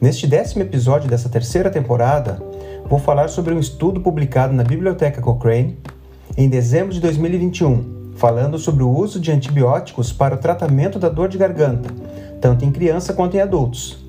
Neste décimo episódio dessa terceira temporada, vou falar sobre um estudo publicado na Biblioteca Cochrane em dezembro de 2021, falando sobre o uso de antibióticos para o tratamento da dor de garganta, tanto em criança quanto em adultos.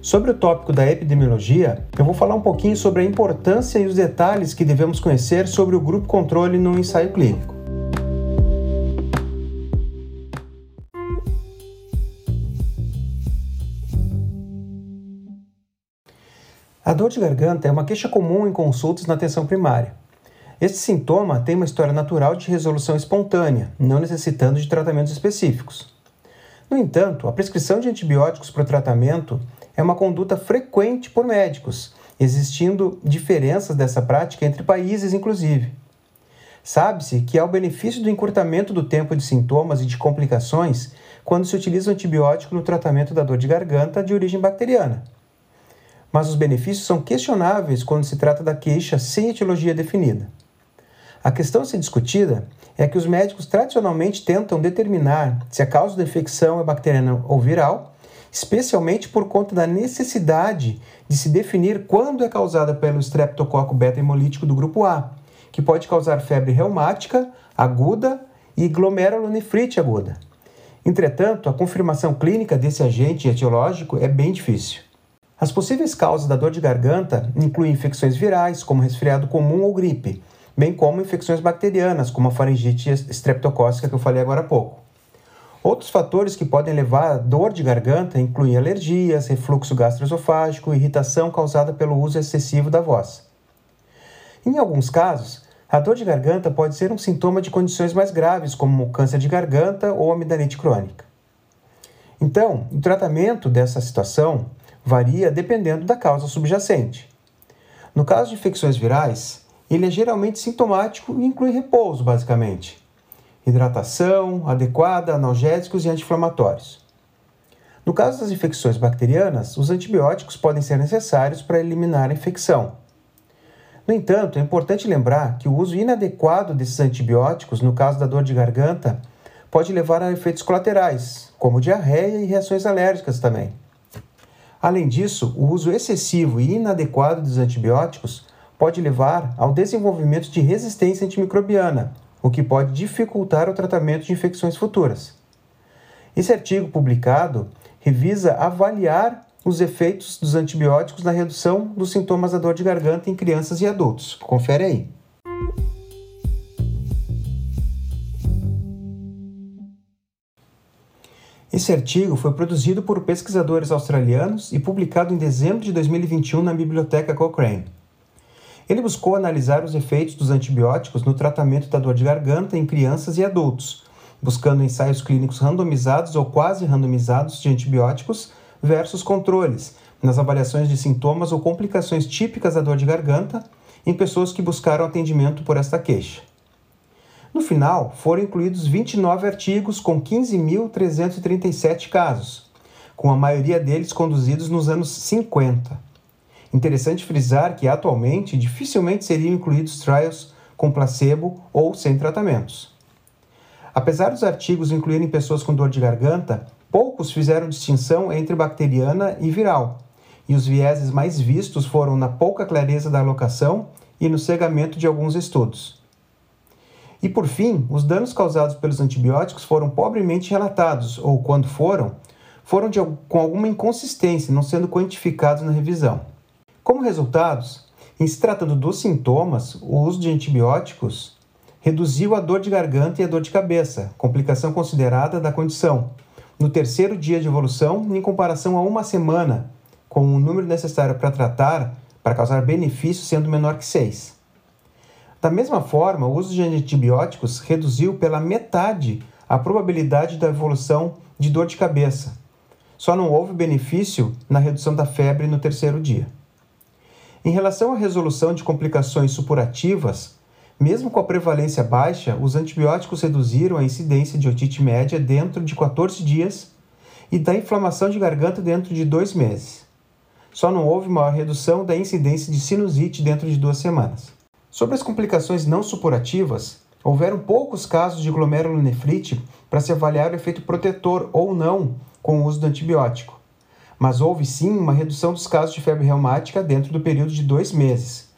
Sobre o tópico da epidemiologia, eu vou falar um pouquinho sobre a importância e os detalhes que devemos conhecer sobre o grupo controle no ensaio clínico. A dor de garganta é uma queixa comum em consultas na atenção primária. Este sintoma tem uma história natural de resolução espontânea, não necessitando de tratamentos específicos. No entanto, a prescrição de antibióticos para o tratamento é uma conduta frequente por médicos, existindo diferenças dessa prática entre países, inclusive. Sabe-se que há o benefício do encurtamento do tempo de sintomas e de complicações quando se utiliza o antibiótico no tratamento da dor de garganta de origem bacteriana mas os benefícios são questionáveis quando se trata da queixa sem etiologia definida. A questão a ser discutida é que os médicos tradicionalmente tentam determinar se a causa da infecção é bacteriana ou viral, especialmente por conta da necessidade de se definir quando é causada pelo estreptococo beta-hemolítico do grupo A, que pode causar febre reumática aguda e glomerulonefrite aguda. Entretanto, a confirmação clínica desse agente etiológico é bem difícil. As possíveis causas da dor de garganta incluem infecções virais, como resfriado comum ou gripe, bem como infecções bacterianas, como a faringite estreptocócica que eu falei agora há pouco. Outros fatores que podem levar à dor de garganta incluem alergias, refluxo gastroesofágico irritação causada pelo uso excessivo da voz. Em alguns casos, a dor de garganta pode ser um sintoma de condições mais graves, como câncer de garganta ou amidalite crônica. Então, o tratamento dessa situação varia dependendo da causa subjacente. No caso de infecções virais, ele é geralmente sintomático e inclui repouso, basicamente. Hidratação adequada, analgésicos e anti-inflamatórios. No caso das infecções bacterianas, os antibióticos podem ser necessários para eliminar a infecção. No entanto, é importante lembrar que o uso inadequado desses antibióticos, no caso da dor de garganta, pode levar a efeitos colaterais, como diarreia e reações alérgicas também. Além disso, o uso excessivo e inadequado dos antibióticos pode levar ao desenvolvimento de resistência antimicrobiana, o que pode dificultar o tratamento de infecções futuras. Esse artigo publicado revisa avaliar os efeitos dos antibióticos na redução dos sintomas da dor de garganta em crianças e adultos. Confere aí. Esse artigo foi produzido por pesquisadores australianos e publicado em dezembro de 2021 na Biblioteca Cochrane. Ele buscou analisar os efeitos dos antibióticos no tratamento da dor de garganta em crianças e adultos, buscando ensaios clínicos randomizados ou quase randomizados de antibióticos versus controles, nas avaliações de sintomas ou complicações típicas da dor de garganta em pessoas que buscaram atendimento por esta queixa. No final, foram incluídos 29 artigos com 15.337 casos, com a maioria deles conduzidos nos anos 50. Interessante frisar que atualmente dificilmente seriam incluídos trials com placebo ou sem tratamentos. Apesar dos artigos incluírem pessoas com dor de garganta, poucos fizeram distinção entre bacteriana e viral, e os vieses mais vistos foram na pouca clareza da alocação e no cegamento de alguns estudos. E por fim, os danos causados pelos antibióticos foram pobremente relatados, ou quando foram, foram de, com alguma inconsistência, não sendo quantificados na revisão. Como resultados, em se tratando dos sintomas, o uso de antibióticos reduziu a dor de garganta e a dor de cabeça, complicação considerada da condição, no terceiro dia de evolução em comparação a uma semana, com o número necessário para tratar para causar benefício sendo menor que 6. Da mesma forma, o uso de antibióticos reduziu pela metade a probabilidade da evolução de dor de cabeça. Só não houve benefício na redução da febre no terceiro dia. Em relação à resolução de complicações supurativas, mesmo com a prevalência baixa, os antibióticos reduziram a incidência de otite média dentro de 14 dias e da inflamação de garganta dentro de dois meses. Só não houve maior redução da incidência de sinusite dentro de duas semanas. Sobre as complicações não supurativas, houveram poucos casos de glomerulonefrite para se avaliar o efeito protetor ou não com o uso do antibiótico mas houve sim uma redução dos casos de febre reumática dentro do período de dois meses.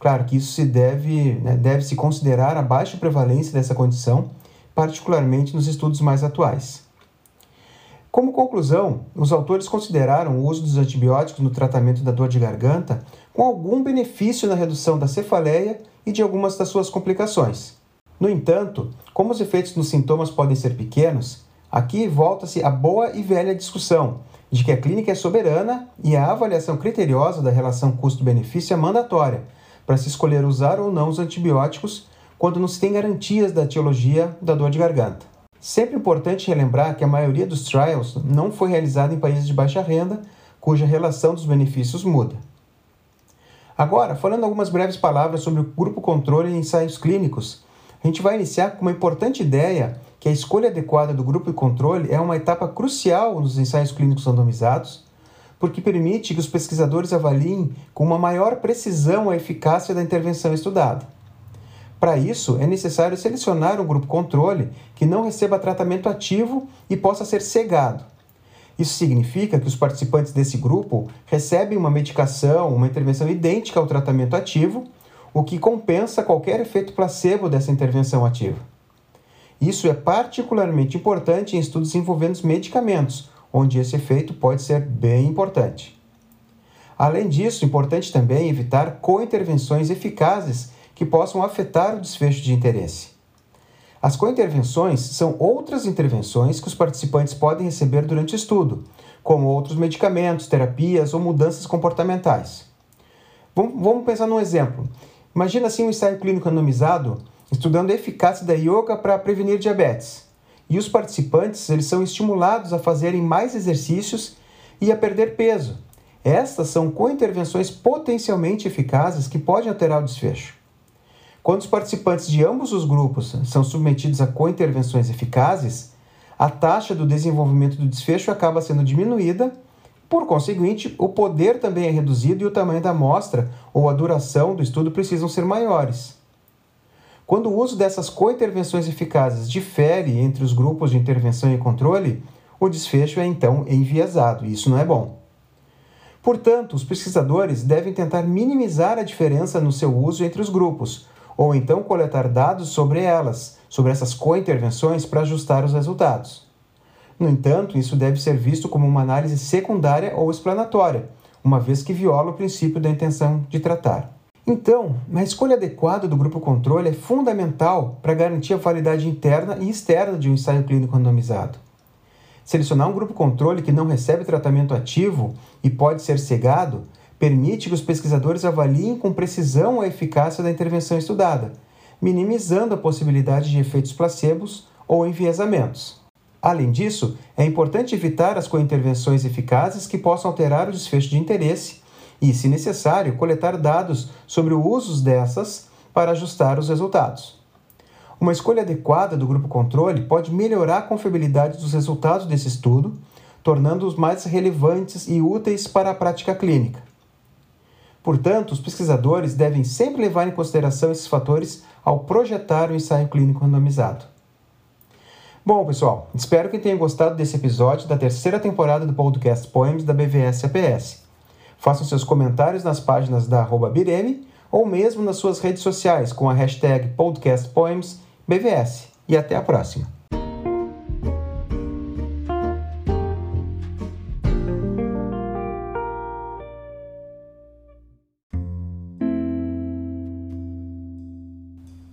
Claro que isso se deve, né, deve se considerar a baixa prevalência dessa condição, particularmente nos estudos mais atuais. Como conclusão, os autores consideraram o uso dos antibióticos no tratamento da dor de garganta com algum benefício na redução da cefaleia e de algumas das suas complicações. No entanto, como os efeitos nos sintomas podem ser pequenos, aqui volta-se a boa e velha discussão de que a clínica é soberana e a avaliação criteriosa da relação custo-benefício é mandatória para se escolher usar ou não os antibióticos quando não se tem garantias da etiologia da dor de garganta. Sempre importante relembrar que a maioria dos trials não foi realizada em países de baixa renda, cuja relação dos benefícios muda. Agora, falando algumas breves palavras sobre o grupo controle e ensaios clínicos, a gente vai iniciar com uma importante ideia que a escolha adequada do grupo de controle é uma etapa crucial nos ensaios clínicos randomizados, porque permite que os pesquisadores avaliem com uma maior precisão a eficácia da intervenção estudada. Para isso, é necessário selecionar um grupo controle que não receba tratamento ativo e possa ser cegado. Isso significa que os participantes desse grupo recebem uma medicação, uma intervenção idêntica ao tratamento ativo, o que compensa qualquer efeito placebo dessa intervenção ativa. Isso é particularmente importante em estudos envolvendo medicamentos, onde esse efeito pode ser bem importante. Além disso, importante também evitar cointervenções eficazes que possam afetar o desfecho de interesse. As cointervenções são outras intervenções que os participantes podem receber durante o estudo, como outros medicamentos, terapias ou mudanças comportamentais. Vamos pensar num exemplo. Imagina assim um ensaio clínico randomizado estudando a eficácia da yoga para prevenir diabetes. E os participantes eles são estimulados a fazerem mais exercícios e a perder peso. Estas são cointervenções potencialmente eficazes que podem alterar o desfecho. Quando os participantes de ambos os grupos são submetidos a cointervenções eficazes, a taxa do desenvolvimento do desfecho acaba sendo diminuída, por conseguinte, o poder também é reduzido e o tamanho da amostra ou a duração do estudo precisam ser maiores. Quando o uso dessas cointervenções eficazes difere entre os grupos de intervenção e controle, o desfecho é então enviesado, e isso não é bom. Portanto, os pesquisadores devem tentar minimizar a diferença no seu uso entre os grupos, ou então coletar dados sobre elas, sobre essas cointervenções, para ajustar os resultados. No entanto, isso deve ser visto como uma análise secundária ou explanatória, uma vez que viola o princípio da intenção de tratar. Então, a escolha adequada do grupo controle é fundamental para garantir a validade interna e externa de um ensaio clínico randomizado. Selecionar um grupo controle que não recebe tratamento ativo e pode ser cegado permite que os pesquisadores avaliem com precisão a eficácia da intervenção estudada, minimizando a possibilidade de efeitos placebos ou enviesamentos. Além disso, é importante evitar as cointervenções eficazes que possam alterar o desfecho de interesse e, se necessário, coletar dados sobre o uso dessas para ajustar os resultados. Uma escolha adequada do grupo controle pode melhorar a confiabilidade dos resultados desse estudo, tornando-os mais relevantes e úteis para a prática clínica. Portanto, os pesquisadores devem sempre levar em consideração esses fatores ao projetar o ensaio clínico randomizado. Bom, pessoal, espero que tenham gostado desse episódio da terceira temporada do podcast Poems da BVS APS. Façam seus comentários nas páginas da Bireme ou mesmo nas suas redes sociais com a hashtag podcastpoemsbvs. E até a próxima!